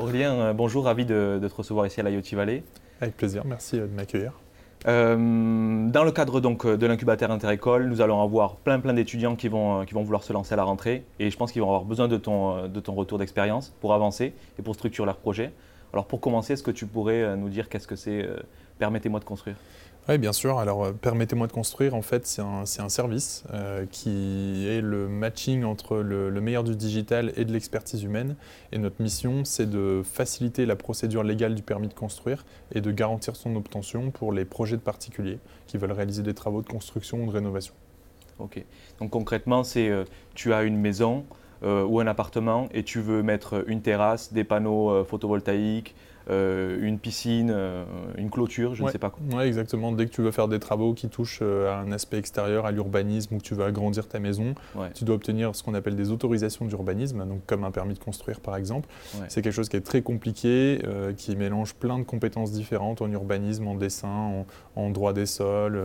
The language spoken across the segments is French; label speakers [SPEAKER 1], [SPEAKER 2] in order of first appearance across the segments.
[SPEAKER 1] Aurélien, euh, bonjour, ravi de, te recevoir ici à l'IoT Valley.
[SPEAKER 2] Avec plaisir, merci euh, de m'accueillir.
[SPEAKER 1] Euh, dans le cadre donc de l'incubateur Interécole, nous allons avoir plein plein d'étudiants qui vont, qui vont vouloir se lancer à la rentrée et je pense qu'ils vont avoir besoin de ton, de ton retour d'expérience pour avancer et pour structurer leur projet. Alors pour commencer, est-ce que tu pourrais nous dire qu'est-ce que c'est Permettez-moi de construire
[SPEAKER 2] oui, bien sûr. Alors, euh, permettez-moi de construire, en fait, c'est un, service euh, qui est le matching entre le, meilleur du digital et de l'expertise humaine. Et notre mission, c'est de faciliter la procédure légale du permis de construire et de garantir son obtention pour les projets de particuliers qui veulent réaliser des travaux de construction ou de rénovation.
[SPEAKER 1] Ok. Donc, concrètement, c'est euh, tu as une maison ou un appartement et tu veux mettre une terrasse, des panneaux photovoltaïques, euh, une piscine, euh, une clôture, je
[SPEAKER 2] ne
[SPEAKER 1] sais pas quoi.
[SPEAKER 2] Oui, exactement. Dès que tu veux faire des travaux qui touchent euh, à un aspect extérieur, à l'urbanisme, ou que tu veux agrandir ta maison, tu dois obtenir ce qu'on appelle des autorisations d'urbanisme, donc comme un permis de construire par exemple. C'est quelque chose qui est très compliqué, qui mélange plein de compétences différentes en urbanisme, en dessin, en, droit des sols.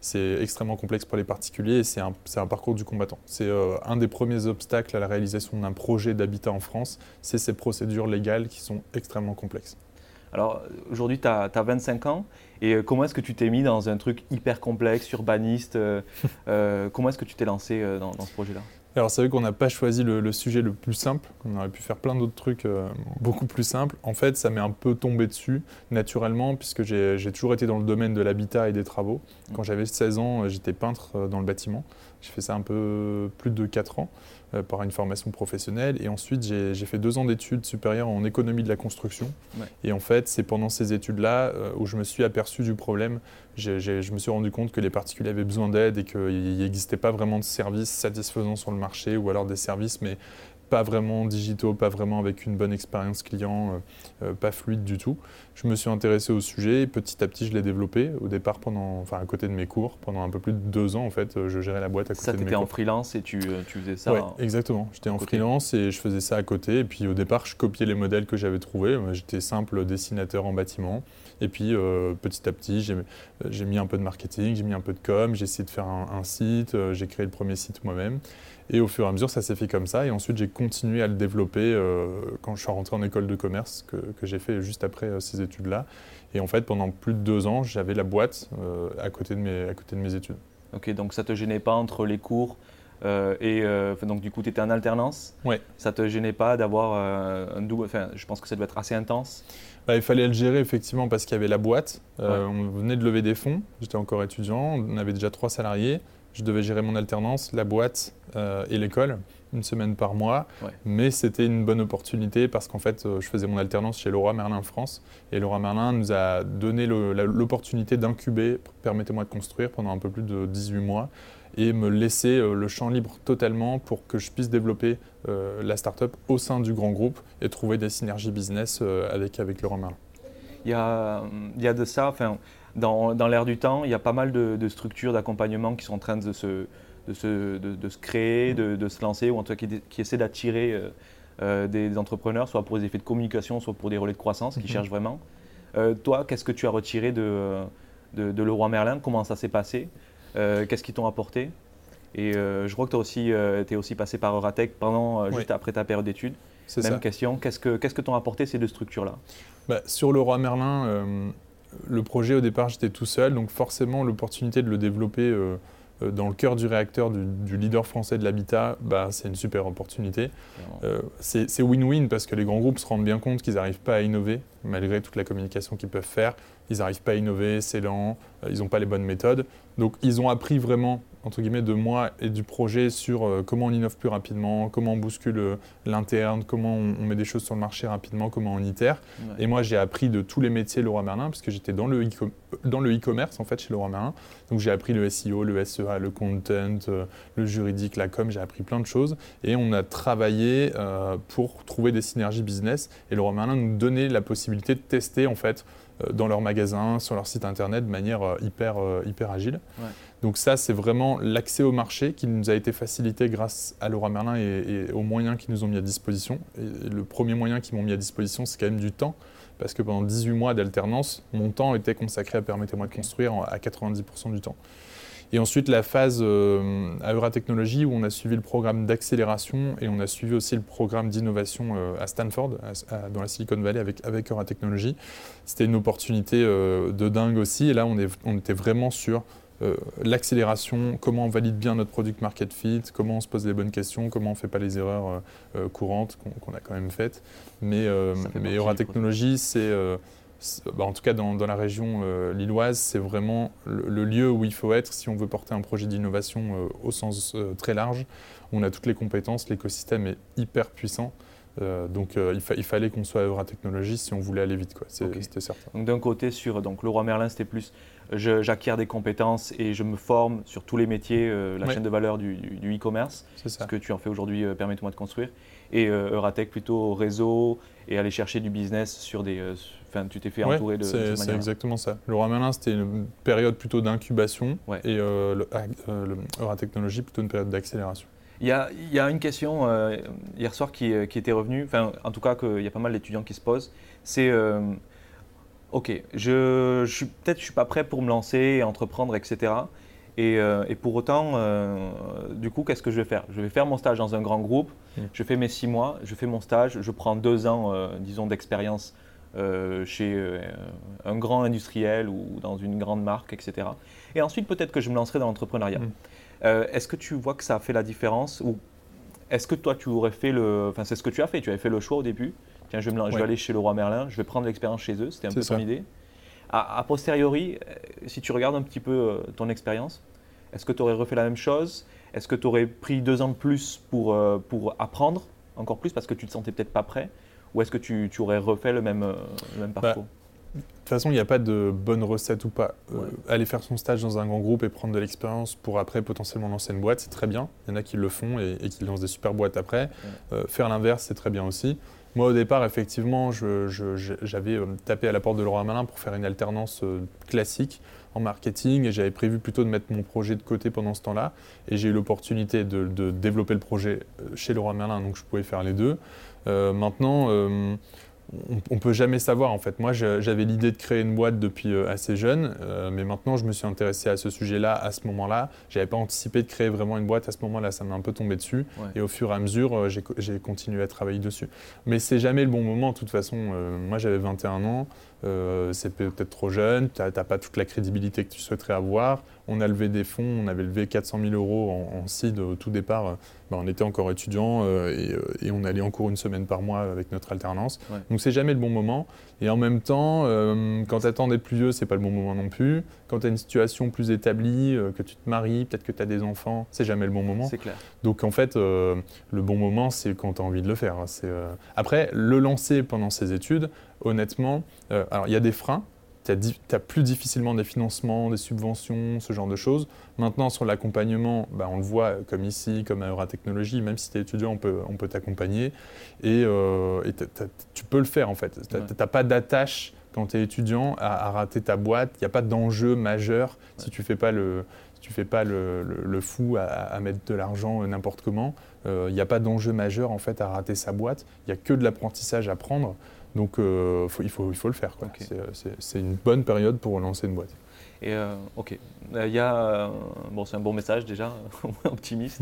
[SPEAKER 2] c'est extrêmement complexe pour les particuliers et c'est un, un, parcours du combattant. C'est un des premiers obstacles à la réalisation d'un projet d'habitat en France, c'est ces procédures légales qui sont extrêmement complexes.
[SPEAKER 1] Alors aujourd'hui, tu as, 25 ans. Et euh, comment est-ce que tu t'es mis dans un truc hyper complexe, urbaniste euh, euh, Comment est-ce que tu t'es lancé dans, ce projet-là?
[SPEAKER 2] Alors c'est vrai qu'on n'a pas choisi le, sujet le plus simple, on aurait pu faire plein d'autres trucs beaucoup plus simples. En fait, ça m'est un peu tombé dessus naturellement puisque j'ai toujours été dans le domaine de l'habitat et des travaux. Quand j'avais 16 ans, j'étais peintre dans le bâtiment. J'ai fait ça un peu plus de 4 ans. Euh, par une formation professionnelle. Et ensuite, j'ai fait deux ans d'études supérieures en économie de la construction. Et en fait, c'est pendant ces études-là euh, où je me suis aperçu du problème. je me suis rendu compte que les particuliers avaient besoin d'aide et qu'il n'existait pas vraiment de services satisfaisants sur le marché ou alors des services, mais pas vraiment digitaux, pas vraiment avec une bonne expérience client, euh, euh, pas fluide du tout. Je me suis intéressé au sujet et petit à petit je l'ai développé. Au départ, pendant, enfin, à côté de mes cours, pendant un peu plus de deux ans en fait, euh, je gérais la boîte à côté
[SPEAKER 1] ça,
[SPEAKER 2] de mes cours. Ça,
[SPEAKER 1] en freelance et tu, tu faisais ça
[SPEAKER 2] Oui, exactement. J'étais en freelance et je faisais ça à côté. Et puis au départ, je copiais les modèles que j'avais trouvés. J'étais simple dessinateur en bâtiment. Et puis petit à petit, j'ai mis un peu de marketing, j'ai mis un peu de com, j'ai essayé de faire un, un site, j'ai créé le premier site moi-même. Et au fur et à mesure, ça s'est fait comme ça. Et ensuite, j'ai continué à le développer euh, quand je suis rentré en école de commerce, que, que j'ai fait juste après euh, ces études-là. Et en fait, pendant plus de deux ans, j'avais la boîte euh, à, côté de mes, à côté de mes études.
[SPEAKER 1] Ok, donc ça ne te gênait pas entre les cours et donc du coup, tu étais en alternance?
[SPEAKER 2] Oui.
[SPEAKER 1] Ça ne te gênait pas d'avoir un double. Enfin, je pense que ça devait être assez intense?
[SPEAKER 2] Bah, il fallait le gérer effectivement parce qu'il y avait la boîte. On venait de lever des fonds. J'étais encore étudiant. On avait déjà trois salariés. Je devais gérer mon alternance, la boîte euh, et l'école, une semaine par mois. Mais c'était une bonne opportunité parce qu'en fait, euh, je faisais mon alternance chez Laura Merlin France. Et Laura Merlin nous a donné l'opportunité d'incuber, permettez-moi de construire, pendant un peu plus de 18 mois et me laisser euh, le champ libre totalement pour que je puisse développer la start-up au sein du grand groupe et trouver des synergies business avec, avec Laura Merlin.
[SPEAKER 1] Il y a, il y a de ça, enfin, dans, dans l'ère du temps, il y a pas mal de, structures d'accompagnement qui sont en train de se, de se, de, se créer, de, se lancer, ou en tout cas qui, essaient d'attirer euh, euh, des, entrepreneurs, soit pour des effets de communication, soit pour des relais de croissance, qui mhm. cherchent vraiment. Euh, toi, qu'est-ce que tu as retiré de, de, Leroy Merlin? Comment ça s'est passé? Qu'est-ce qu'ils t'ont apporté? Et je crois que tu aussi, es aussi passé par Euratech pendant, juste après ta période d'études. Même question, qu'est-ce que qu'est-ce que t'ont apporté ces deux structures-là?
[SPEAKER 2] Bah, Sur Leroy Merlin, le projet au départ j'étais tout seul, donc forcément l'opportunité de le développer euh, euh, dans le cœur du réacteur du, leader français de l'habitat, bah, c'est une super opportunité. Euh, c'est win-win parce que les grands groupes se rendent bien compte qu'ils n'arrivent pas à innover, malgré toute la communication qu'ils peuvent faire. Ils n'arrivent pas à innover, c'est lent, ils n'ont pas les bonnes méthodes. Donc ils ont appris vraiment entre guillemets de moi et du projet sur euh, comment on innove plus rapidement, comment on bouscule euh, l'interne, comment on, met des choses sur le marché rapidement, comment on itère. Et moi j'ai appris de tous les métiers Leroy Merlin parce que j'étais dans le e-commerce en fait chez Leroy Merlin. Donc j'ai appris le SEO, le SEA, le content, le juridique, la com, j'ai appris plein de choses et on a travaillé pour trouver des synergies business et Leroy Merlin nous donnait la possibilité de tester en fait euh, dans leur magasin, sur leur site internet de manière euh, hyper, euh, hyper agile. Donc ça, c'est vraiment l'accès au marché qui nous a été facilité grâce à Laura Merlin et, aux moyens qu'ils nous ont mis à disposition. Et le premier moyen qu'ils m'ont mis à disposition, c'est quand même du temps, parce que pendant 18 mois d'alternance, mon temps était consacré à Permettez-moi de construire à 90% du temps. Et ensuite, la phase euh, à Euratechnologie où on a suivi le programme d'accélération et on a suivi aussi le programme d'innovation euh, à Stanford, dans la Silicon Valley avec, avec Euratechnologie. C'était une opportunité euh, de dingue aussi. Et là, on était vraiment sur l'accélération, comment on valide bien notre product market fit, comment on se pose les bonnes questions, comment on ne fait pas les erreurs courantes qu'on a quand même faites. Mais, mais Euratechnologie, c'est bah, en tout cas dans, la région euh, lilloise, c'est vraiment le, lieu où il faut être si on veut porter un projet d'innovation euh, au sens euh, très large. On a toutes les compétences, l'écosystème est hyper puissant. donc il, fallait qu'on soit à Euratechnologie si on voulait aller vite, c'était certain.
[SPEAKER 1] Donc d'un côté, sur donc, le roi Merlin, c'était plus j'acquiers des compétences et je me forme sur tous les métiers, la chaîne de valeur du e-commerce, ce que tu en fais aujourd'hui, permets-moi de construire. Et Euratech plutôt réseau et aller chercher du business sur des Enfin, tu t'es fait entourer de, C'est
[SPEAKER 2] exactement ça. Le Roi Merlin, c'était une période plutôt d'incubation et euh, le, euh, Technologie, plutôt une période d'accélération.
[SPEAKER 1] Il y, a, il y, a, une question euh, hier soir qui, euh, qui, était revenue, enfin, en tout cas, qu'il y a pas mal d'étudiants qui se posent. C'est OK, je, je peut-être je ne suis pas prêt pour me lancer, entreprendre, etc. Et, et pour autant, du coup, qu'est-ce que je vais faire? Je vais faire mon stage dans un grand groupe, mmh. je fais mes six mois, je fais mon stage, je prends deux ans, disons, d'expérience euh, chez euh, un grand industriel ou dans une grande marque, etc. Et ensuite, peut-être que je me lancerai dans l'entrepreneuriat. Mm. Euh, est-ce que tu vois que ça a fait la différence? Ou est-ce que toi, tu aurais fait le. Enfin, c'est ce que tu as fait. Tu avais fait le choix au début. Tiens, je vais, je vais aller chez le roi Merlin, je vais prendre l'expérience chez eux. C'était un peu ton idée. A, posteriori, si tu regardes un petit peu ton expérience, est-ce que tu aurais refait la même chose? Est-ce que tu aurais pris deux ans de plus pour, pour apprendre encore plus parce que tu te sentais peut-être pas prêt? Ou est-ce que tu, aurais refait le même, euh, même bah, parcours?
[SPEAKER 2] De toute façon, il n'y a pas de bonne recette ou pas. Euh, aller faire son stage dans un grand groupe et prendre de l'expérience pour après potentiellement lancer une boîte, c'est très bien. Il y en a qui le font et, qui lancent des super boîtes après. Euh, faire l'inverse, c'est très bien aussi. Moi, au départ, effectivement, j'avais tapé à la porte de Laurent Malin pour faire une alternance classique en marketing et j'avais prévu plutôt de mettre mon projet de côté pendant ce temps-là. Et j'ai eu l'opportunité de, de, développer le projet chez Laurent Merlin, donc je pouvais faire les deux. Euh, maintenant, euh, on ne peut jamais savoir en fait. Moi, j'avais l'idée de créer une boîte depuis euh, assez jeune, mais maintenant, je me suis intéressé à ce sujet-là à ce moment-là. Je n'avais pas anticipé de créer vraiment une boîte à ce moment-là. Ça m'a un peu tombé dessus. Et au fur et à mesure, j'ai continué à travailler dessus. Mais c'est jamais le bon moment. De toute façon, moi, j'avais 21 ans. C'est peut-être trop jeune. Tu n'as pas toute la crédibilité que tu souhaiterais avoir. On a levé des fonds. On avait levé 400 000 euros en, en seed au tout départ bah, on était encore étudiant euh, euh, et, on allait en cours une semaine par mois avec notre alternance. Donc c'est jamais le bon moment. Et en même temps, euh, quand tu attends d'être plus vieux, c'est pas le bon moment non plus. Quand tu as une situation plus établie, que tu te maries, peut-être que tu as des enfants, c'est jamais le bon moment.
[SPEAKER 1] C'est clair.
[SPEAKER 2] Donc en fait, le bon moment, c'est quand tu as envie de le faire. Après, le lancer pendant ses études, honnêtement, alors il y a des freins tu as, plus difficilement des financements, des subventions, ce genre de choses. Maintenant, sur l'accompagnement, bah, on le voit comme ici, comme à Euratechnologie, même si tu es étudiant, on peut, on peut t'accompagner. Et, euh, tu peux le faire en fait. Tu n'as pas d'attache quand tu es étudiant à, rater ta boîte. Il n'y a pas d'enjeu majeur si tu ne fais pas le, tu fais pas le, le, fou à, mettre de l'argent n'importe comment. Il euh, n'y a pas d'enjeu majeur en fait à rater sa boîte. Il n'y a que de l'apprentissage à prendre. Donc euh, il, faut, il faut le faire. C'est une bonne période pour lancer une boîte.
[SPEAKER 1] Et euh, ok, euh, il y a, bon, c'est un bon message déjà, optimiste.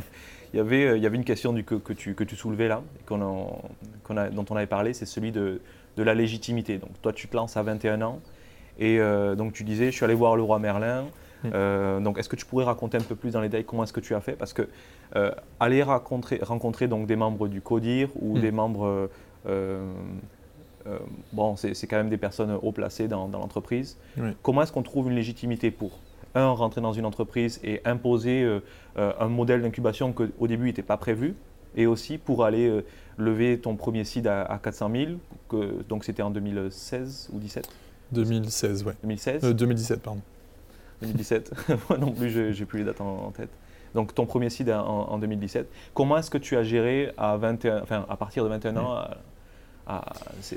[SPEAKER 1] Il y avait, il y avait une question du, que, que, tu, que tu soulevais là, qu'on a, dont on avait parlé, c'est celui de, de, la légitimité. Donc toi, tu te lances à 21 ans, et donc tu disais, je suis allé voir le roi Merlin. Mm. donc, est-ce que tu pourrais raconter un peu plus dans les détails comment est-ce que tu as fait? Parce que aller rencontrer, rencontrer donc des membres du CODIR ou mm. des membres euh, bon, c'est quand même des personnes haut placées dans, l'entreprise. Comment est-ce qu'on trouve une légitimité pour un, rentrer dans une entreprise et imposer euh, euh, un modèle d'incubation qu'au début n'était pas prévu, et aussi pour aller euh, lever ton premier seed à, 400 000, que, donc c'était en 2016 ou 17
[SPEAKER 2] 2016, ouais.
[SPEAKER 1] 2016
[SPEAKER 2] 2017, pardon.
[SPEAKER 1] 2017, moi non plus, j'ai plus les dates en, tête. Donc ton premier seed en, 2017. Comment est-ce que tu as géré à, 21, enfin, à partir de 21 ans à, ce,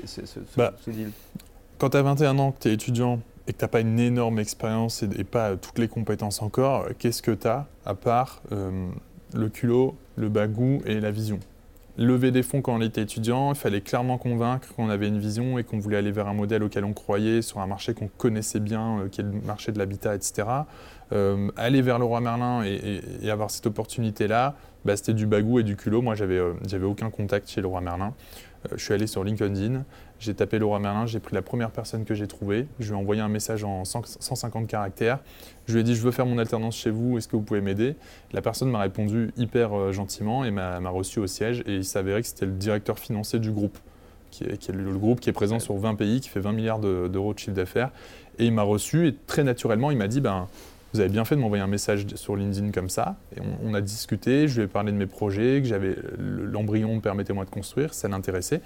[SPEAKER 2] bah, deal Quand tu as 21 ans, que tu es étudiant, et que tu n'as pas une énorme expérience et, pas toutes les compétences encore, qu'est-ce que tu as à part euh, le culot, le bagou et la vision? Lever des fonds quand on était étudiant, il fallait clairement convaincre qu'on avait une vision et qu'on voulait aller vers un modèle auquel on croyait, sur un marché qu'on connaissait bien, euh, qui est le marché de l'habitat, etc. Euh, aller vers le roi Merlin et, avoir cette opportunité-là, bah, c'était du bagou et du culot. Moi, j'avais n'avais aucun contact chez le roi Merlin. Je suis allé sur LinkedIn, j'ai tapé Laura Merlin, j'ai pris la première personne que j'ai trouvée, je lui ai envoyé un message en 150 caractères, je lui ai dit je veux faire mon alternance chez vous, est-ce que vous pouvez m'aider? La personne m'a répondu hyper euh, gentiment et m'a reçu au siège et il s'avérait que c'était le directeur financier du groupe, qui est, le, groupe qui est présent sur 20 pays, qui fait 20 milliards d'euros de, chiffre d'affaires. Et il m'a reçu et très naturellement il m'a dit ben, vous avez bien fait de m'envoyer un message sur LinkedIn comme ça. On, a discuté, je lui ai parlé de mes projets, que j'avais l'embryon Permettez-moi de construire, ça l'intéressait.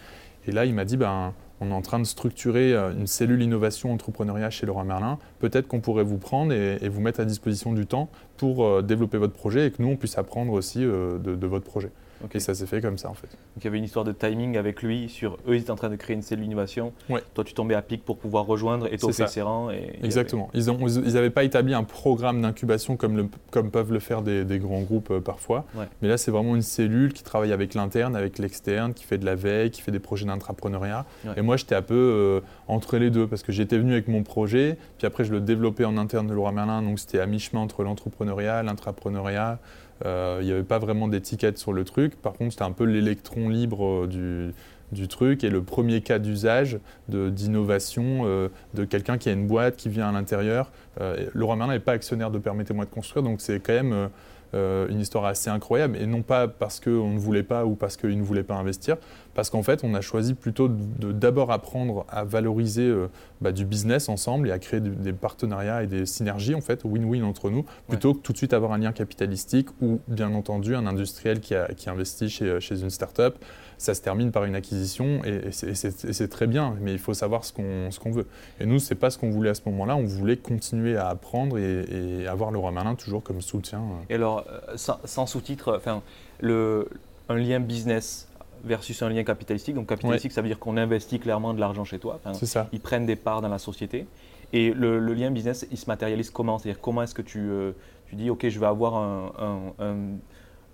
[SPEAKER 2] Et là, il m'a dit, ben, on est en train de structurer euh, une cellule innovation entrepreneuriat chez Leroy Merlin. Peut-être qu'on pourrait vous prendre et, vous mettre à disposition du temps pour euh, développer votre projet et que nous, on puisse apprendre aussi euh, de, votre projet. Et ça s'est fait comme ça en fait.
[SPEAKER 1] Donc il y avait une histoire de timing avec lui sur eux, ils étaient en train de créer une cellule d'innovation. Toi, tu tombais à pic pour pouvoir rejoindre et t'offrir ses rangs. Et
[SPEAKER 2] Exactement. Ils n'avaient pas établi un programme d'incubation comme, comme peuvent le faire des, grands groupes euh, parfois. Mais là, c'est vraiment une cellule qui travaille avec l'interne, avec l'externe, qui fait de la veille, qui fait des projets d'entrepreneuriat. Et moi, j'étais un peu euh, entre les deux parce que j'étais venu avec mon projet, puis après, je le développais en interne de Laura Merlin. Donc c'était à mi-chemin entre l'entrepreneuriat, l'intrapreneuriat. Euh, il n'y avait pas vraiment d'étiquette sur le truc. Par contre, c'était un peu l'électron libre euh, du, truc et le premier cas d'usage d'innovation de, de quelqu'un qui a une boîte qui vient à l'intérieur. Euh, Laurent Merlin n'est pas actionnaire de Permettez-moi de construire, donc c'est quand même euh, une histoire assez incroyable, et non pas parce qu'on ne voulait pas ou parce qu'il ne voulait pas investir, parce qu'en fait, on a choisi plutôt de d'abord apprendre à valoriser euh, bah, du business ensemble et à créer des partenariats et des synergies, en fait, win-win entre nous, plutôt que tout de suite avoir un lien capitalistique ou, bien entendu, un industriel qui, a, qui investit chez, chez une start-up ça se termine par une acquisition et, c'est très bien, mais il faut savoir ce qu'on veut. Et nous, ce n'est pas ce qu'on voulait à ce moment-là, on voulait continuer à apprendre et, avoir le roi malin toujours comme soutien.
[SPEAKER 1] Et alors, euh, sans, sous-titres, enfin, un lien business versus un lien capitalistique. Donc capitalistique, ça veut dire qu'on investit clairement de l'argent chez toi.
[SPEAKER 2] ça.
[SPEAKER 1] Ils prennent des parts dans la société. Et le, lien business, il se matérialise comment? C'est-à-dire comment est-ce que tu, euh, tu dis, OK, je vais avoir un,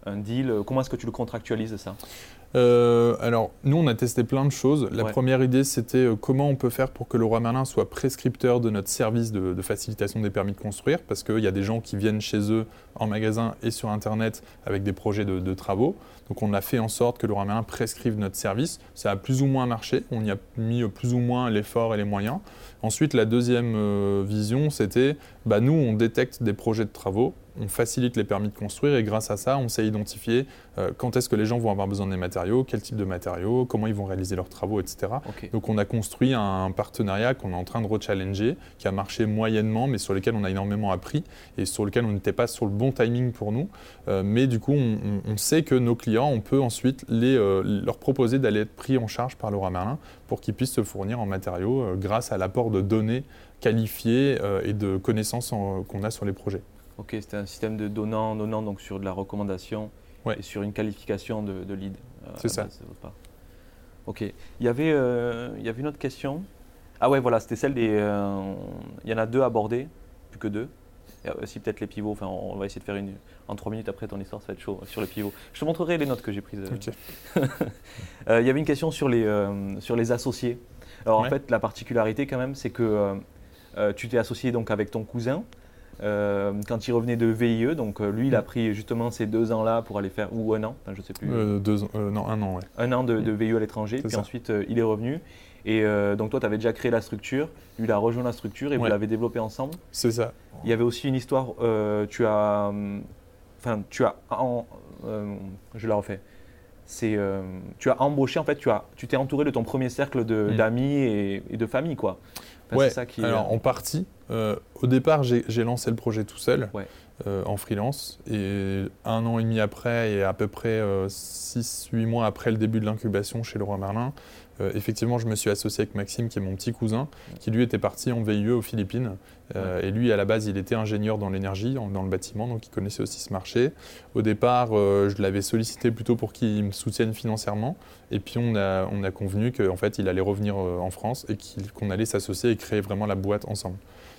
[SPEAKER 1] un deal Comment est-ce que tu le contractualises ça?
[SPEAKER 2] Euh, alors, nous, on a testé plein de choses. La première idée, c'était euh, comment on peut faire pour que le roi Merlin soit prescripteur de notre service de, facilitation des permis de construire, parce qu'il y a des gens qui viennent chez eux en magasin et sur Internet avec des projets de, travaux. Donc, on a fait en sorte que le roi prescrive notre service. Ça a plus ou moins marché. On y a mis plus ou moins l'effort et les moyens. Ensuite, la deuxième euh, vision, c'était, bah, nous, on détecte des projets de travaux on facilite les permis de construire et grâce à ça, on sait identifier euh, quand est-ce que les gens vont avoir besoin des matériaux, quel type de matériaux, comment ils vont réaliser leurs travaux, etc. Donc on a construit un partenariat qu'on est en train de rechallenger, qui a marché moyennement, mais sur lequel on a énormément appris et sur lequel on n'était pas sur le bon timing pour nous. Euh, mais du coup, on, sait que nos clients, on peut ensuite les, euh, leur proposer d'aller être pris en charge par Laura Merlin pour qu'ils puissent se fournir en matériaux grâce à l'apport de données qualifiées et de connaissances qu'on a sur les projets.
[SPEAKER 1] Ok, c'était un système de donnant, donnant donc sur de la recommandation et sur une qualification de, lead.
[SPEAKER 2] Euh, c'est ça.
[SPEAKER 1] Ok. Il y, avait, euh, il y avait une autre question. Ah ouais, voilà, c'était celle des. Euh, il y en a deux abordées, plus que deux. Aussi peut-être les pivots. Enfin, on va essayer de faire une. En trois minutes après ton histoire, ça va être chaud sur les pivots. Je te montrerai les notes que j'ai prises.
[SPEAKER 2] Ok.
[SPEAKER 1] il y avait une question sur les, sur les associés. Alors en fait, la particularité quand même, c'est que tu t'es associé donc avec ton cousin. Euh, quand il revenait de VIE. Donc euh, lui, il a mm. pris justement ces deux ans-là pour aller faire, ou un an, je ne sais plus.
[SPEAKER 2] Euh, deux ans, non, un an, ouais.
[SPEAKER 1] Un an de, de VIE à l'étranger, puis ensuite il est revenu. Et donc toi, tu avais déjà créé la structure, lui, il a rejoint la structure et vous l'avez développée ensemble.
[SPEAKER 2] C'est ça.
[SPEAKER 1] Il y avait aussi une histoire, tu as, enfin, tu as, je la refais. C'est, tu as embauché, en fait, tu as, tu t'es entouré de ton premier cercle mm. d'amis et, et, de famille, quoi.
[SPEAKER 2] Ouais,
[SPEAKER 1] c'est ça qui est-
[SPEAKER 2] alors en partie. euh, au départ, j'ai j'ai lancé le projet tout seul,
[SPEAKER 1] Ouais.
[SPEAKER 2] euh, en freelance. Et un an et demi après, et à peu près 6-8 mois après le début de l'incubation chez Leroy Merlin, euh, effectivement, je me suis associé avec Maxime, qui est mon petit cousin, qui lui était parti en VIE aux Philippines. Euh, Et lui, à la base, il était ingénieur dans l'énergie, dans le bâtiment, donc il connaissait aussi ce marché. Au départ, euh, je l'avais sollicité plutôt pour qu'il me soutienne financièrement. Et puis, on a, on a convenu qu'en fait, il allait revenir en France et qu'on allait s'associer et créer vraiment la boîte ensemble.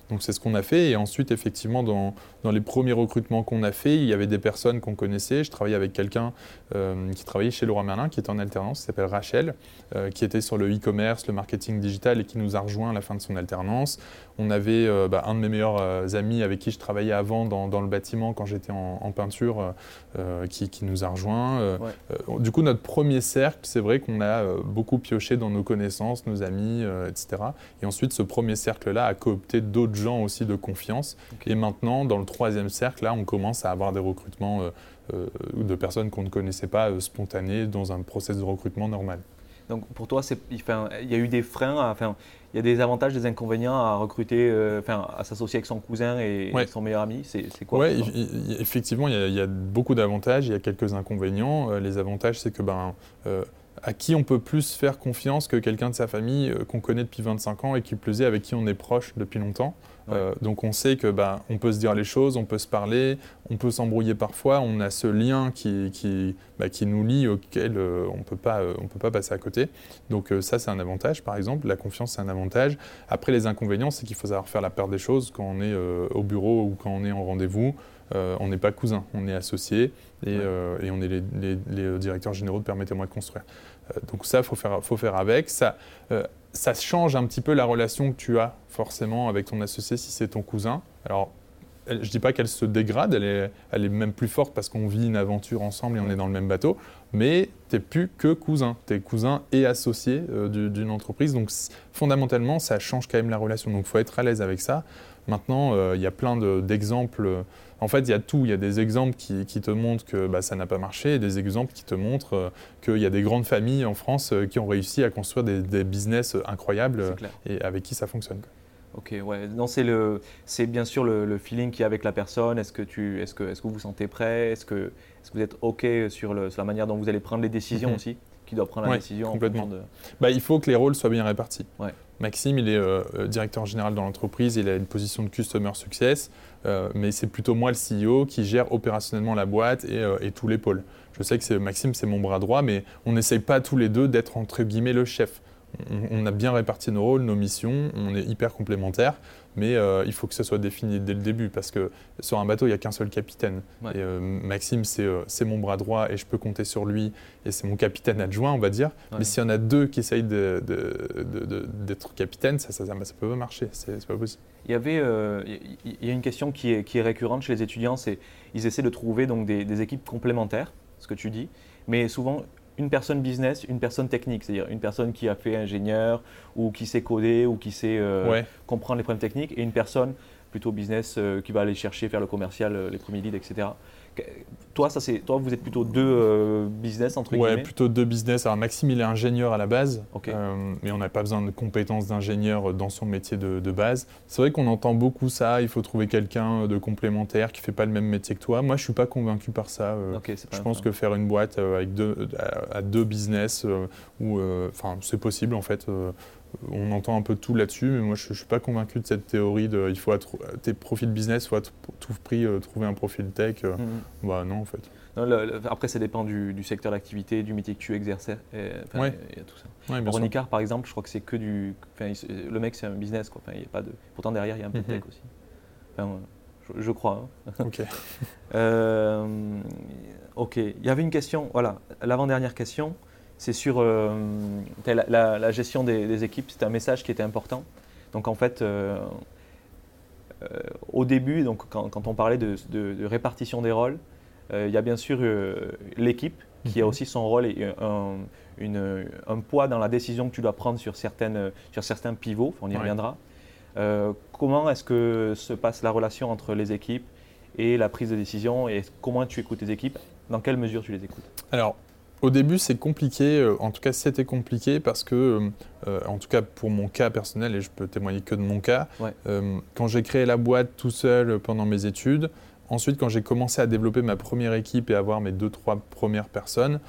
[SPEAKER 2] Donc c'est ce qu'on a fait. Et ensuite, effectivement, dans, dans les premiers recrutements qu'on a fait, il y avait des personnes qu'on connaissait. Je travaillais avec quelqu'un euh, qui travaillait chez Leroy Merlin, qui était en alternance, qui s'appelle Rachel, euh, qui était sur le e-commerce, le marketing digital et qui nous a rejoint à la fin de son alternance. On avait euh, bah, un de mes meilleurs amis avec qui je travaillais avant dans, dans le bâtiment quand j'étais en, en peinture, qui, qui nous a rejoint.
[SPEAKER 1] Ouais.
[SPEAKER 2] du coup, notre premier cercle, c'est vrai qu'on a beaucoup pioché dans nos connaissances, nos amis, etc. Et ensuite, ce premier cercle-là a coopté d'autres gens aussi de confiance. Et maintenant, dans le troisième cercle, là, on commence à avoir des recrutements euh, euh, de personnes qu'on ne connaissait pas euh, spontanées dans un process de recrutement normal.
[SPEAKER 1] Donc pour toi, enfin, il y a eu des freins, à- enfin, il y a des avantages, des inconvénients à recruter, euh, enfin, à s'associer avec son cousin et
[SPEAKER 2] Ouais.
[SPEAKER 1] son meilleur ami. C'est quoi?
[SPEAKER 2] Oui, effectivement, il y, a, il y a beaucoup d'avantages, il y a quelques inconvénients. Les avantages, c'est que ben, euh, à qui on peut plus faire confiance que quelqu'un de sa famille euh, qu'on connaît depuis 25 ans et qui plus est avec qui on est proche depuis longtemps.
[SPEAKER 1] Ouais.
[SPEAKER 2] Euh, donc on sait que ben, on peut se dire les choses, on peut se parler, on peut s'embrouiller parfois, on a ce lien qui, qui, bah, qui nous lie auquel euh, on euh, on peut pas passer à côté. Donc euh, ça c'est un avantage par exemple, la confiance c'est un avantage. Après les inconvénients c'est qu'il faut savoir faire la part des choses quand on est euh, au bureau ou quand on est en rendez-vous. On n'est pas cousins, on est associés et,
[SPEAKER 1] Ouais.
[SPEAKER 2] et on est les, les- les directeurs généraux de Permettez-moi de construire. Donc ça, il faut faire, faut faire avec. Ça, ça change un petit peu la relation que tu as forcément avec ton associé si c'est ton cousin. Alors, je ne dis pas qu'elle se dégrade, elle est, même plus forte parce qu'on vit une aventure ensemble et on est dans le même bateau, mais tu n'es plus que cousin. Tu es cousin et associé euh, du- d'une entreprise. Donc fondamentalement, ça change quand même la relation. Donc il faut être à l'aise avec ça. Maintenant, euh, il y a plein de- d'exemples. en fait, il y a tout. Il y a des exemples qui, qui te montrent que bah, ça n'a pas marché et des exemples qui te montrent euh, qu'il y a des grandes familles en France euh, qui ont réussi à construire des, des business incroyables et avec qui ça fonctionne. quoi.
[SPEAKER 1] Ok, ouais. Non, c'est le, c'est bien sûr le, le feeling qu'il y a avec la personne. Est-ce que tu, est-ce que, est-ce que vous vous sentez prêt? Est-ce que, est-ce que vous êtes ok sur, le, sur la manière dont vous allez prendre les décisions
[SPEAKER 2] Mhm.
[SPEAKER 1] aussi? Qui doit prendre la
[SPEAKER 2] Ouais,
[SPEAKER 1] décision en
[SPEAKER 2] complètement.
[SPEAKER 1] de.
[SPEAKER 2] Bah, il faut que les rôles soient bien répartis.
[SPEAKER 1] Ouais.
[SPEAKER 2] Maxime, il est euh, euh, directeur général dans l'entreprise, il a une position de customer success, euh, mais c'est plutôt moi le CEO qui gère opérationnellement la boîte et, euh, et tous. Je sais que Maxime, c'est mon bras droit, mais on n'essaye pas tous les deux d'être entre guillemets le chef. On a bien réparti nos rôles, nos missions, on est hyper complémentaires, mais euh, il faut que ça soit défini dès le début parce que sur un bateau, il n'y a qu'un seul capitaine.
[SPEAKER 1] Ouais.
[SPEAKER 2] Et euh, Maxime, c'est euh, mon bras droit et je peux compter sur lui et c'est mon capitaine adjoint, on va dire.
[SPEAKER 1] Ouais.
[SPEAKER 2] Mais s'il y en a deux qui essayent de- de- de- de- d'être capitaine, ça ne ça, ça peut pas marcher, c'est pas possible.
[SPEAKER 1] Il y avait, euh, il il y a une question qui est, qui est récurrente chez les étudiants, c'est ils essaient de trouver donc des, des équipes complémentaires, ce que tu dis, mais souvent une personne business, une personne technique, c'est-à-dire une personne qui a fait ingénieur ou qui sait coder ou qui sait euh,
[SPEAKER 2] Ouais.
[SPEAKER 1] comprendre les problèmes techniques, et une personne plutôt business euh, qui va aller chercher faire le commercial, euh, les premiers leads, etc. Toi, ça c'est, toi, vous êtes plutôt deux euh, business entre
[SPEAKER 2] Ouais,
[SPEAKER 1] guillemets.
[SPEAKER 2] plutôt deux business. Alors Maxime, il est ingénieur à la base, euh, mais on n'a pas besoin de compétences d'ingénieur dans son métier de, de base. C'est vrai qu'on entend beaucoup ça, il faut trouver quelqu'un de complémentaire qui fait pas le même métier que toi. Moi, je suis pas convaincu par ça. euh, Je pense
[SPEAKER 1] frein.
[SPEAKER 2] que faire une boîte avec deux, à, à deux business, ou, enfin, c'est possible en fait. On entend un peu tout là-dessus, mais moi je ne suis pas convaincu de cette théorie de il faut à tes profils business, il faut à tout prix euh, trouver un profil tech. euh,
[SPEAKER 1] Mhm.
[SPEAKER 2] Bah non en fait.
[SPEAKER 1] Non, le- le- après, ça dépend du, du secteur d'activité, du métier que tu exerçais. et, enfin,
[SPEAKER 2] Ouais.
[SPEAKER 1] tout ça.
[SPEAKER 2] Ouais,
[SPEAKER 1] par exemple, je crois que c'est que du. enfin, il se- le mec, c'est un business, quoi. Enfin, il y a pas de. Pourtant, derrière, il y a un peu de
[SPEAKER 2] Mhm.
[SPEAKER 1] tech aussi. Enfin, je, je crois. hein.
[SPEAKER 2] Ok.
[SPEAKER 1] Euh, ok. Il y avait une question. Voilà, l'avant-dernière question, c'est sur euh, la, la- la gestion des, des équipes. C'était un message qui était important. Donc, en fait. euh, euh, au début, donc, quand, quand on parlait de, de- de répartition des rôles, il y a bien sûr l'équipe qui a
[SPEAKER 2] Mhm.
[SPEAKER 1] aussi son rôle et un, une- un poids dans la décision que tu dois prendre sur, certaines, sur certains pivots, on y reviendra. Comment est-ce que se passe la relation entre les équipes et la prise de décision et comment tu écoutes tes équipes? Dans quelle mesure tu les écoutes?
[SPEAKER 2] Alors, Au début, c'est compliqué. euh, En tout cas, c'était compliqué parce que, euh, en tout cas pour mon cas personnel, et je peux témoigner que de mon cas,
[SPEAKER 1] Ouais.
[SPEAKER 2] euh, quand j'ai créé la boîte tout seul pendant mes études, ensuite quand j'ai commencé à développer ma première équipe et avoir mes deux, trois premières personnes, euh,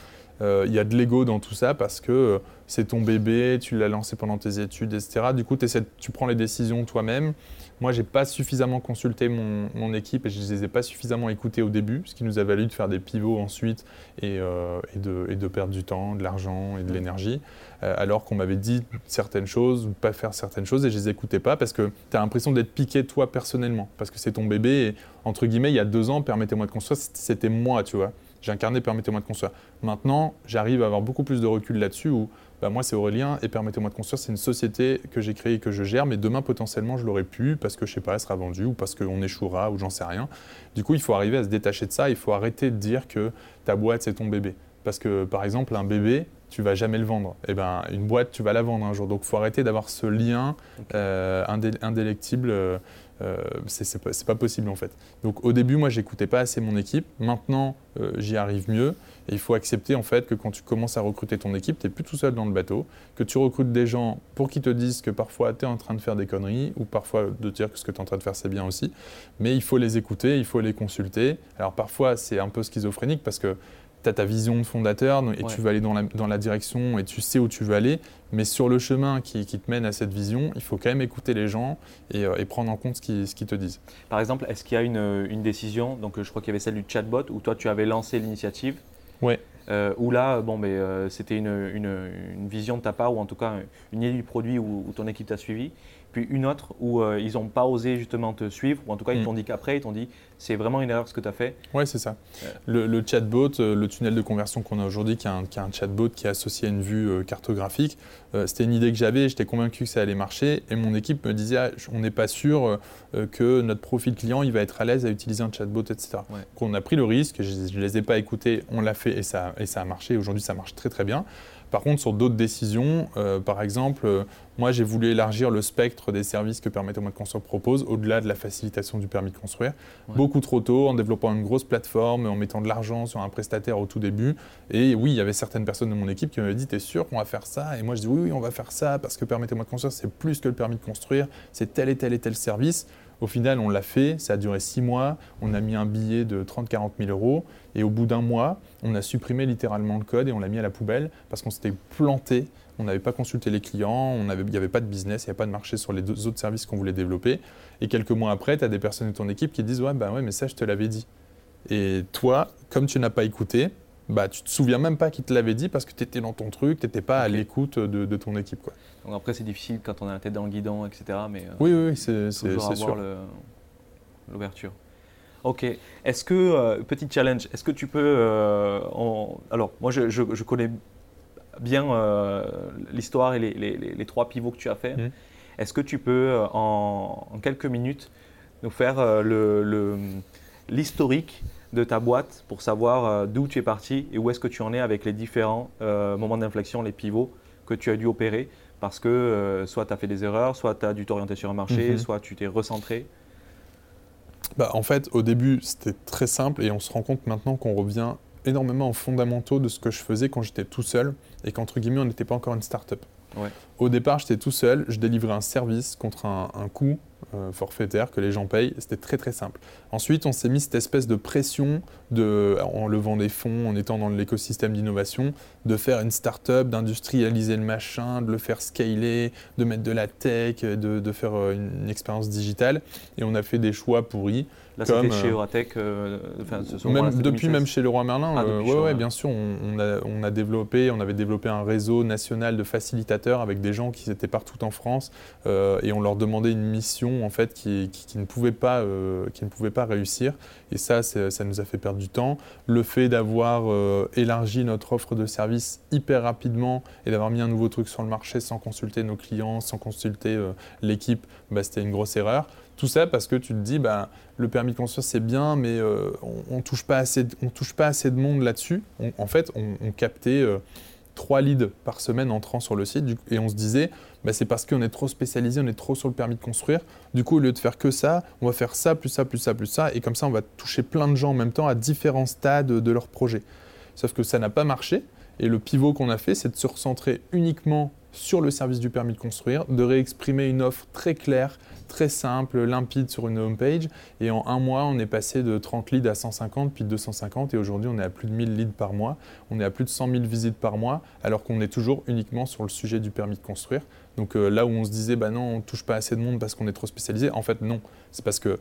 [SPEAKER 2] il y a de l'ego dans tout ça parce que euh, c'est ton bébé, tu l'as lancé pendant tes études, etc. Du coup, tu prends les décisions toi-même. Moi, j'ai pas suffisamment consulté mon, mon équipe et je les ai pas suffisamment écoutés au début, ce qui nous a valu de faire des pivots ensuite et, euh, et de, et de perdre du temps, de l'argent et de l'énergie, euh, alors qu'on m'avait dit certaines choses ou pas faire certaines choses et je les écoutais pas parce que tu as l'impression d'être piqué toi personnellement, parce que c'est ton bébé et entre guillemets, il y a deux ans, permettez-moi de construire, c'était moi, tu vois. J'incarnais permettez-moi de construire. Maintenant, j'arrive à avoir beaucoup plus de recul là-dessus où bah, moi c'est Aurélien et permettez-moi de construire, c'est une société que j'ai créée et que je gère, mais demain potentiellement je l'aurais pu parce que je sais pas, elle sera vendue ou parce qu'on échouera ou j'en sais rien. Du coup, il faut arriver à se détacher de ça, il faut arrêter de dire que ta boîte c'est ton bébé. Parce que par exemple, un bébé, tu vas jamais le vendre. Et ben, une boîte, tu vas la vendre un jour. Donc, il faut arrêter d'avoir ce lien euh, indé- indélectible. euh, euh, c'est pas, possible en fait. Donc, au début, moi, j'écoutais pas assez mon équipe. Maintenant, euh, j'y arrive mieux. Et il faut accepter en fait que quand tu commences à recruter ton équipe, tu n'es plus tout seul dans le bateau, que tu recrutes des gens pour qu'ils te disent que parfois tu es en train de faire des conneries ou parfois de te dire que ce que tu es en train de faire c'est bien aussi. Mais il faut les écouter, il faut les consulter. Alors parfois c'est un peu schizophrénique parce que tu as ta vision de fondateur et
[SPEAKER 1] Ouais.
[SPEAKER 2] tu vas aller dans la, dans la direction et tu sais où tu veux aller. Mais sur le chemin qui, qui te mène à cette vision, il faut quand même écouter les gens et, euh, et prendre en compte ce qu'ils te disent.
[SPEAKER 1] Par exemple, est-ce qu'il y a une, une décision Donc, euh, je crois qu'il y avait celle du chatbot où toi, tu avais lancé l'initiative.
[SPEAKER 2] Ouais.
[SPEAKER 1] Euh, où là, bon, mais, euh, c'était une, une- une vision de ta part, ou en tout cas une idée du produit où, où ton équipe t'a suivi. Puis une autre où euh, ils n'ont pas osé justement te suivre, ou en tout cas ils
[SPEAKER 2] Mm.
[SPEAKER 1] t'ont dit qu'après, ils t'ont dit c'est vraiment une erreur ce que tu as fait.
[SPEAKER 2] Ouais, c'est ça.
[SPEAKER 1] Ouais.
[SPEAKER 2] Le, le chatbot, euh, le tunnel de conversion qu'on a aujourd'hui, qui, est un- qui est un chatbot qui est associé à une vue euh, cartographique, euh, c'était une idée que j'avais, j'étais convaincu que ça allait marcher, et mon équipe me disait, ah, on n'est pas sûr euh, euh, que notre profil client, il va être à l'aise à utiliser un chatbot, etc.
[SPEAKER 1] Ouais.
[SPEAKER 2] Donc on a pris le risque, je ne les ai pas écoutés, on l'a fait et ça, et ça a marché. Aujourd'hui, ça marche très très bien. Par contre, sur d'autres décisions, euh, par exemple, euh, moi j'ai voulu élargir le spectre des services que Permettez-moi de construire propose, au-delà de la facilitation du permis de construire.
[SPEAKER 1] Ouais.
[SPEAKER 2] Beaucoup trop tôt, en développant une grosse plateforme, en mettant de l'argent sur un prestataire au tout début. Et oui, il y avait certaines personnes de mon équipe qui m'avaient dit T'es sûr qu'on va faire ça? Et moi je dis Oui, oui, on va faire ça parce que Permettez-moi de construire, c'est plus que le permis de construire, c'est tel et tel et tel service. Au final, on l'a fait, ça a duré six mois, on a mis un billet de 30-40 000 euros, et au bout d'un mois, on a supprimé littéralement le code et on l'a mis à la poubelle parce qu'on s'était planté, on n'avait pas consulté les clients, il n'y avait pas de business, il n'y avait pas de marché sur les autres services qu'on voulait développer. Et quelques mois après, tu as des personnes de ton équipe qui disent Ouais, bah ouais, mais ça, je te l'avais dit. Et toi, comme tu n'as pas écouté, bah, tu te souviens même pas qu'il te l'avait dit parce que tu étais dans ton truc, tu n'étais pas à l'écoute de, de ton équipe. Quoi.
[SPEAKER 1] Donc après, c'est difficile quand on a la tête dans le guidon, etc. Mais euh,
[SPEAKER 2] Oui, oui, c'est sûr.
[SPEAKER 1] l'ouverture. Ok. Est-ce que, euh, petit challenge, est-ce que tu peux. euh, en- Alors, moi, je, je- je connais bien euh, l'histoire et les, les- les- les trois pivots que tu as fait.
[SPEAKER 2] Mhm.
[SPEAKER 1] Est-ce que tu peux, en, en quelques minutes, nous faire le- le- l'historique de ta boîte pour savoir euh, d'où tu es parti et où est-ce que tu en es avec les différents euh, moments d'inflexion, les pivots que tu as dû opérer parce que euh, soit tu as fait des erreurs, soit tu as dû t'orienter sur un marché,
[SPEAKER 2] Mhm.
[SPEAKER 1] soit tu t'es recentré.
[SPEAKER 2] Bah, en fait, au début, c'était très simple et on se rend compte maintenant qu'on revient énormément aux fondamentaux de ce que je faisais quand j'étais tout seul et qu'entre guillemets, on n'était pas encore une start-up.
[SPEAKER 1] Ouais.
[SPEAKER 2] Au départ, j'étais tout seul, je délivrais un service contre un, un coût euh, forfaitaire que les gens payent. C'était très très simple. Ensuite, on s'est mis cette espèce de pression de, en levant des fonds, en étant dans l'écosystème d'innovation, de faire une start-up, d'industrialiser le machin, de le faire scaler, de mettre de la tech, de, de faire euh, une, une expérience digitale. Et on a fait des choix pourris.
[SPEAKER 1] Là, c'était chez
[SPEAKER 2] euh,
[SPEAKER 1] Euratech. euh, ce-
[SPEAKER 2] Même depuis
[SPEAKER 1] 2016.
[SPEAKER 2] même chez Leroy Merlin,
[SPEAKER 1] Ah,
[SPEAKER 2] euh, ouais, bien sûr, on, on a, on a développé, on avait développé un réseau national de facilitateurs avec des gens qui étaient partout en France et on leur demandait une mission en fait qui, qui, qui ne pouvait pas, qui ne pouvait pas réussir. Et ça, ça nous a fait perdre du temps. Le fait d'avoir euh, élargi notre offre de service hyper rapidement et d'avoir mis un nouveau truc sur le marché sans consulter nos clients, sans consulter euh, l'équipe, bah, c'était une grosse erreur. Tout ça parce que tu te dis, bah, le permis de construire c'est bien, mais euh, on, on touche pas assez, de- on touche pas assez de monde là-dessus. En fait, on, captait euh, trois leads par semaine entrant sur le site et on se disait, bah, c'est parce qu'on est trop spécialisé, on est trop sur le permis de construire. Du coup, au lieu de faire que ça, on va faire ça, plus ça, plus ça, plus ça, et comme ça, on va toucher plein de gens en même temps à différents stades de leur projet. Sauf que ça n'a pas marché. Et le pivot qu'on a fait, c'est de se recentrer uniquement sur le service du permis de construire, de réexprimer une offre très claire, très simple, limpide sur une homepage. Et en un mois, on est passé de 30 leads à 150, puis de 250. Et aujourd'hui, on est à plus de 1000 leads par mois. On est à plus de 100 000 visites par mois, alors qu'on est toujours uniquement sur le sujet du permis de construire. Donc euh, là où on se disait, bah non, on touche pas assez de monde parce qu'on est trop spécialisé, en fait, non. C'est parce que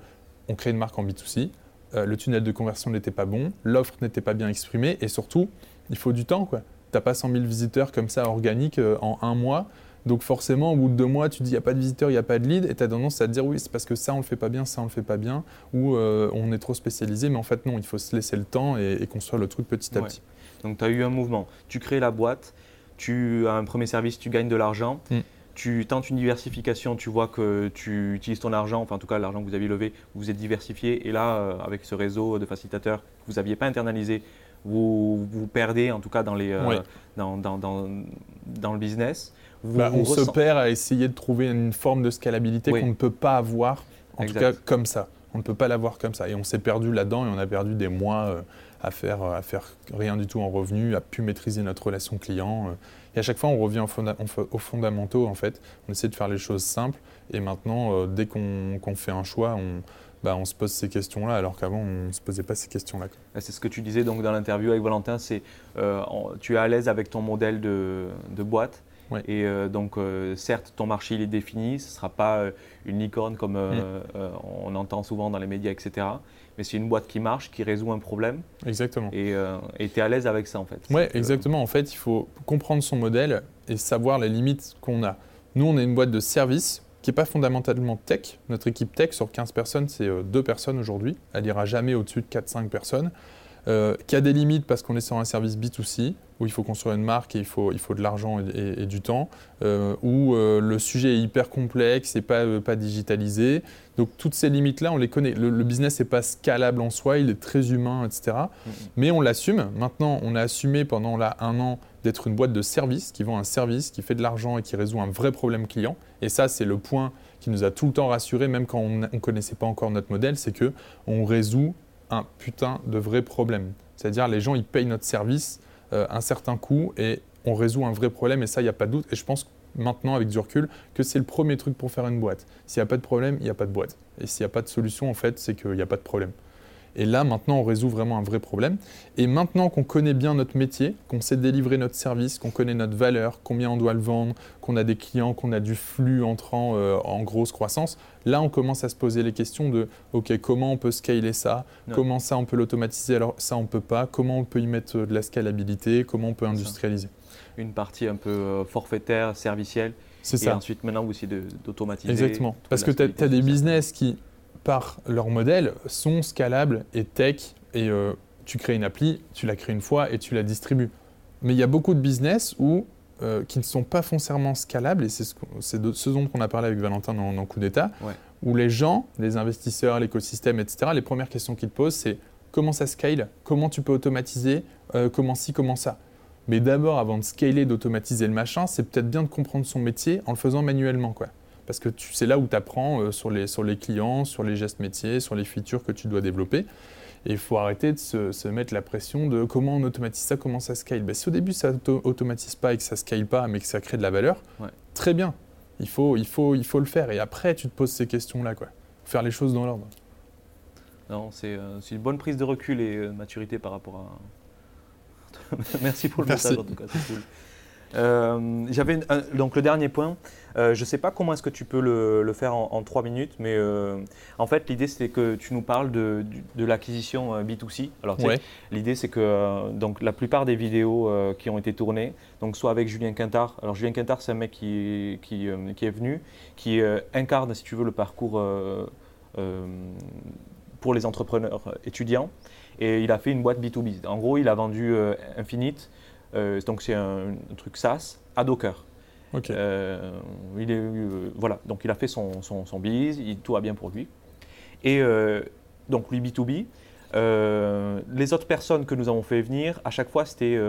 [SPEAKER 2] on crée une marque en B2C, euh, le tunnel de conversion n'était pas bon, l'offre n'était pas bien exprimée, et surtout, il faut du temps. Tu n'as pas 100 000 visiteurs comme ça organiques euh, en un mois. Donc forcément, au bout de deux mois, tu dis il n'y a pas de visiteurs, il n'y a pas de lead, et tu as tendance à te dire oui, c'est parce que ça, on ne le fait pas bien, ça, on ne le fait pas bien, ou euh, on est trop spécialisé, mais en fait non, il faut se laisser le temps et, construire le truc petit à petit.
[SPEAKER 1] Donc tu as eu un mouvement, tu crées la boîte, tu as un premier service, tu gagnes de l'argent. Mm. Tu tentes une diversification, tu vois que tu utilises ton argent, enfin en tout cas l'argent que vous aviez levé, vous êtes diversifié. Et là, euh, avec ce réseau de facilitateurs que vous n'aviez pas internalisé, vous vous perdez en tout cas dans, les, euh, dans, dans, dans, le business.
[SPEAKER 2] Bah, on se perd à essayer de trouver une forme de scalabilité qu'on ne peut pas avoir, en tout cas comme ça. On ne peut pas l'avoir comme ça. Et on s'est perdu là-dedans et on a perdu des mois euh, à, faire, à faire rien du tout en revenu, à pu maîtriser notre relation client. Euh. Et à chaque fois, on revient aux, fondamentaux, en fait. On essaie de faire les choses simples. Et maintenant, euh, dès qu'on fait un choix, on, bah, on se pose ces questions-là, alors qu'avant, on ne se posait pas ces questions-là.
[SPEAKER 1] C'est ce que tu disais donc dans l'interview avec Valentin, c'est tu es à l'aise avec ton modèle de, de boîte et euh, donc, euh, certes, ton marché il est défini, ce ne sera pas euh, une licorne comme mm. on entend souvent dans les médias, etc. Mais c'est une boîte qui marche, qui résout un problème.
[SPEAKER 2] Exactement.
[SPEAKER 1] Et tu es à l'aise avec ça, en fait.
[SPEAKER 2] Oui, exactement. En fait, il faut comprendre son modèle et savoir les limites qu'on a. Nous, on est une boîte de service qui n'est pas fondamentalement tech. Notre équipe tech, sur 15 personnes, c'est deux personnes aujourd'hui. Elle n'ira jamais au-dessus de 4-5 personnes. Euh, qui a des limites parce qu'on est sur un service B2C, où il faut construire une marque et il faut, il faut de l'argent et, du temps, euh, où euh, le sujet est hyper complexe et pas, pas digitalisé. Donc toutes ces limites-là, on les connaît. Le, business n'est pas scalable en soi, il est très humain, etc. Mm-hmm. Mais on l'assume. Maintenant, on a assumé pendant là, un an d'être une boîte de service qui vend un service, qui fait de l'argent et qui résout un vrai problème client. Et ça, c'est le point qui nous a tout le temps rassuré, même quand on ne connaissait pas encore notre modèle, c'est que on résout un putain de vrai problème. C'est-à-dire les gens, ils payent notre service euh, un certain coût et on résout un vrai problème et ça, il n'y a pas de doute. Et je pense maintenant, avec du recul, que c'est le premier truc pour faire une boîte. S'il n'y a pas de problème, il n'y a pas de boîte. Et s'il n'y a pas de solution, en fait, c'est qu'il n'y a pas de problème. Et là, maintenant, on résout vraiment un vrai problème. Et maintenant qu'on connaît bien notre métier, qu'on sait délivrer notre service, qu'on connaît notre valeur, combien on doit le vendre, qu'on a des clients, qu'on a du flux entrant euh, en grosse croissance, là, on commence à se poser les questions de OK, comment on peut scaler ça? Comment ça, on peut l'automatiser? Alors, ça, on ne peut pas. Comment on peut y mettre euh, de la scalabilité? Comment on peut industrialiser?
[SPEAKER 1] Une partie un peu euh, forfaitaire, servicielle. C'est ça. Et ensuite, maintenant, aussi d'automatiser.
[SPEAKER 2] Exactement. Parce que tu as, des business qui par leur modèle, sont scalables et tech. Et euh, tu crées une appli, tu la crées une fois et tu la distribues. Mais il y a beaucoup de business où, euh, qui ne sont pas foncièrement scalables, et c'est ce, ce, dont on a parlé avec Valentin dans, dans Coup d'État, où les gens, les investisseurs, l'écosystème, etc., les premières questions qu'ils te posent, c'est comment ça scale, comment tu peux automatiser, euh, comment ci, comment ça. Mais d'abord, avant de scaler, d'automatiser le machin, c'est peut-être bien de comprendre son métier en le faisant manuellement. quoi parce que c'est là où tu apprends euh, sur, les, sur les clients, sur les gestes métiers, sur les features que tu dois développer. Et il faut arrêter de se, mettre la pression de comment on automatise ça, comment ça scale. Ben, si au début ça automatise pas et que ça scale pas, mais que ça crée de la valeur, très bien. Il faut, il, faut, il faut le faire. Et après, tu te poses ces questions-là. Quoi. Faire les choses dans l'ordre.
[SPEAKER 1] Non, c'est euh, une bonne prise de recul et euh, maturité par rapport à. Merci pour le message en tout cas, c'est cool. Euh, j'avais donc le dernier point. Euh, je ne sais pas comment est-ce que tu peux le, faire en, trois minutes, mais euh, en fait l'idée c'était que tu nous parles de, de, l'acquisition B2C. Alors l'idée c'est que donc la plupart des vidéos qui ont été tournées, donc soit avec Julien Quintard. Alors Julien Quintard c'est un mec qui, qui, qui, est venu, qui incarne si tu veux le parcours pour les entrepreneurs étudiants, et il a fait une boîte B2B. En gros il a vendu Infinite donc c'est un, truc SaaS à Docker. Euh, il est, euh, voilà, donc il a fait son, son, son biz, il, tout va bien pour lui. Et donc lui B2B, les autres personnes que nous avons fait venir, à chaque fois c'était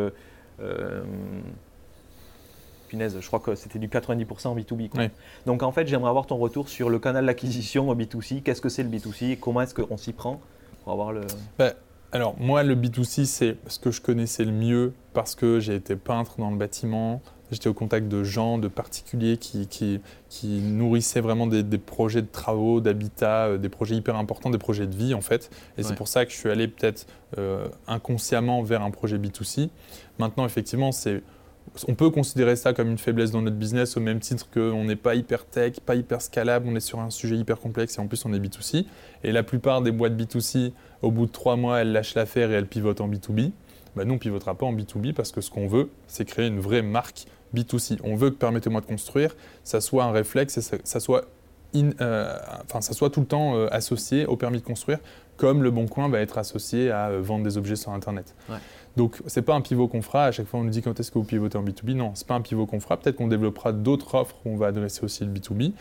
[SPEAKER 1] punaise, je crois que c'était du 90% en B2B. Donc en fait, j'aimerais avoir ton retour sur le canal d'acquisition B2C. Qu'est-ce que c'est le B2C Comment est-ce qu'on s'y prend pour avoir le...
[SPEAKER 2] Bah, Alors moi, le B2C, c'est ce que je connaissais le mieux parce que j'ai été peintre dans le bâtiment, J'étais au contact de gens, de particuliers qui, qui, nourrissaient vraiment des, projets de travaux, d'habitat, euh, des projets hyper importants, des projets de vie en fait. Et c'est pour ça que je suis allé peut-être euh, inconsciemment vers un projet B2C. Maintenant, effectivement, c'est on peut considérer ça comme une faiblesse dans notre business au même titre qu'on n'est pas hyper tech, pas hyper scalable, on est sur un sujet hyper complexe et en plus on est B2C. Et la plupart des boîtes B2C, au bout de trois mois, elles lâchent l'affaire et elles pivotent en B2B. Bah, nous, on ne pivotera pas en B2B parce que ce qu'on veut, c'est créer une vraie marque B2C. On veut que Permettez-moi de construire, ça soit un réflexe et ça, soit, euh, enfin, ça soit tout le temps euh, associé au permis de construire, comme le Bon Coin va être associé à euh, vendre des objets sur Internet. Donc, ce n'est pas un pivot qu'on fera. À chaque fois, on nous dit quand est-ce que vous pivotez en B2B. Non, ce n'est pas un pivot qu'on fera. Peut-être qu'on développera d'autres offres où on va adresser aussi le B2B.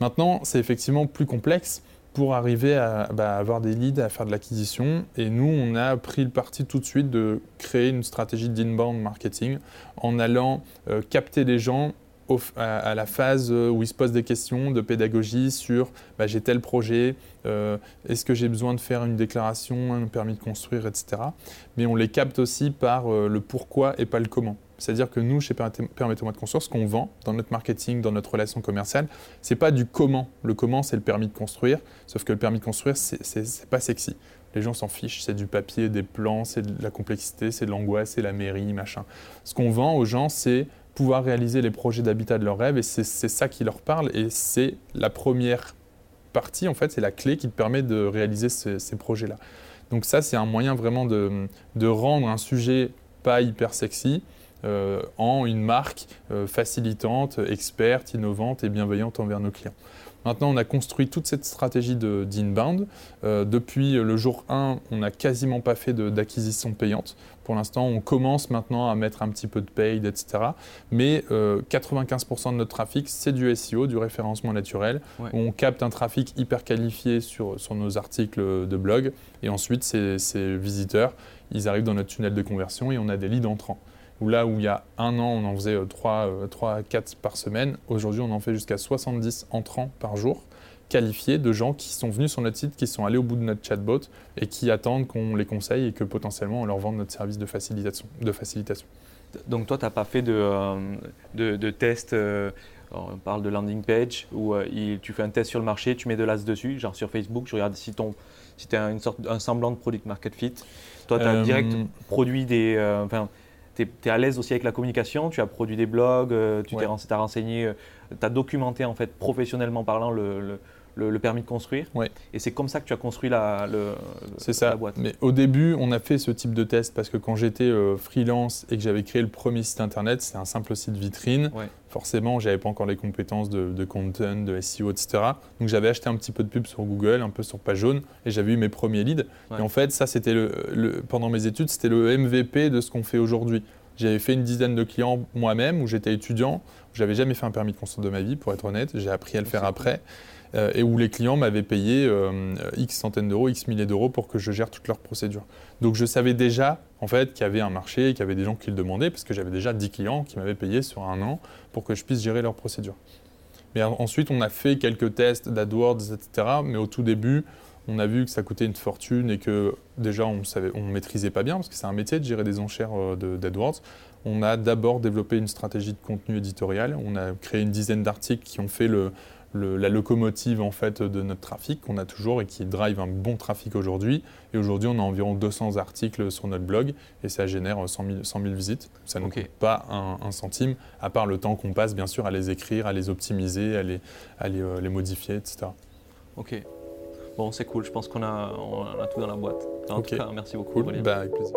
[SPEAKER 2] Maintenant, c'est effectivement plus complexe pour arriver à bah, avoir des leads, à faire de l'acquisition. Et nous, on a pris le parti tout de suite de créer une stratégie d'inbound marketing en allant euh, capter les gens à, la phase où ils se posent des questions de pédagogie sur bah, j'ai tel projet, euh, est-ce que j'ai besoin de faire une déclaration, un permis de construire, etc. Mais on les capte aussi par euh, le pourquoi et pas le comment. C'est-à-dire que nous, chez Permettez-moi de construire, ce qu'on vend dans notre marketing, dans notre relation commerciale, c'est pas du comment. Le comment, c'est le permis de construire, sauf que le permis de construire, c'est pas sexy. Les gens s'en fichent, c'est du papier, des plans, c'est de la complexité, c'est de l'angoisse, c'est la mairie, machin. Ce qu'on vend aux gens, c'est pouvoir réaliser les projets d'habitat de leurs rêves, et c'est ça qui leur parle, et c'est la première partie, en fait, c'est la clé qui te permet de réaliser ces, projets-là. Donc ça, c'est un moyen vraiment de, de rendre un sujet pas hyper sexy, euh, en une marque euh, facilitante, experte, innovante et bienveillante envers nos clients. Maintenant, on a construit toute cette stratégie d'inbound. Euh, depuis le jour 1, on n'a quasiment pas fait d'acquisition payante. Pour l'instant, on commence maintenant à mettre un petit peu de paid, etc. Mais 95% de notre trafic, c'est du SEO, du référencement naturel. on capte un trafic hyper qualifié sur, sur nos articles de blog. Et ensuite, ces, ces visiteurs, ils arrivent dans notre tunnel de conversion et on a des leads entrants où là où il y a un an, on en faisait 3, 3 à 4 par semaine, aujourd'hui on en fait jusqu'à 70 entrants par jour, qualifiés de gens qui sont venus sur notre site, qui sont allés au bout de notre chatbot et qui attendent qu'on les conseille et que potentiellement on leur vende notre service de facilitation. De facilitation.
[SPEAKER 1] Donc toi, tu n'as pas fait de, euh, de, de test euh, on parle de landing page où euh, tu fais un test sur le marché, tu mets de l'as dessus, genre sur Facebook, je regarde si, ton, si tu as une sorte, un semblant de product market fit. Toi, tu as direct produit des tu es, à l'aise aussi avec la communication, tu as produit des blogs, tu t'es as renseigné, tu as documenté en fait professionnellement parlant le, le, permis de construire. Et c'est comme ça que tu as construit la, le,
[SPEAKER 2] ça. boîte. Mais au début, on a fait ce type de test parce que quand j'étais euh, freelance et que j'avais créé le premier site internet, c'est un simple site vitrine. Forcément, je n'avais pas encore les compétences de, content, de SEO, etc. Donc j'avais acheté un petit peu de pub sur Google, un peu sur page jaune, et j'avais eu mes premiers leads. Et en fait, ça, c'était le, pendant mes études, c'était le MVP de ce qu'on fait aujourd'hui. J'avais fait une dizaine de clients moi-même où j'étais étudiant, où j'avais jamais fait un permis de construire de ma vie, pour être honnête. J'ai appris à le faire après. Euh, et où les clients m'avaient payé euh, X centaines d'euros, X milliers d'euros pour que je gère toutes leurs procédures. Donc je savais déjà en fait qu'il y avait un marché, qu'il y avait des gens qui le demandaient, parce que j'avais déjà 10 clients qui m'avaient payé sur un an pour que je puisse gérer leurs procédures. Mais ensuite, on a fait quelques tests d'AdWords, etc. Mais au tout début, on a vu que ça coûtait une fortune et que déjà on ne maîtrisait pas bien, parce que c'est un métier de gérer des enchères euh, d'AdWords. On a d'abord développé une stratégie de contenu éditorial. On a créé une dizaine d'articles qui ont fait le, la locomotive en fait de notre trafic qu'on a toujours et qui drive un bon trafic aujourd'hui. Et aujourd'hui, on a environ 200 articles sur notre blog et ça génère 100 000, visites. Ça ne coûte pas un, centime, à part le temps qu'on passe bien sûr à les écrire, à les optimiser, à les, à les, euh, modifier, etc.
[SPEAKER 1] Ok. Bon, c'est cool. Je pense qu'on a, on a tout dans la boîte. En tout cas, merci beaucoup.
[SPEAKER 2] Cool. Bah, avec plaisir.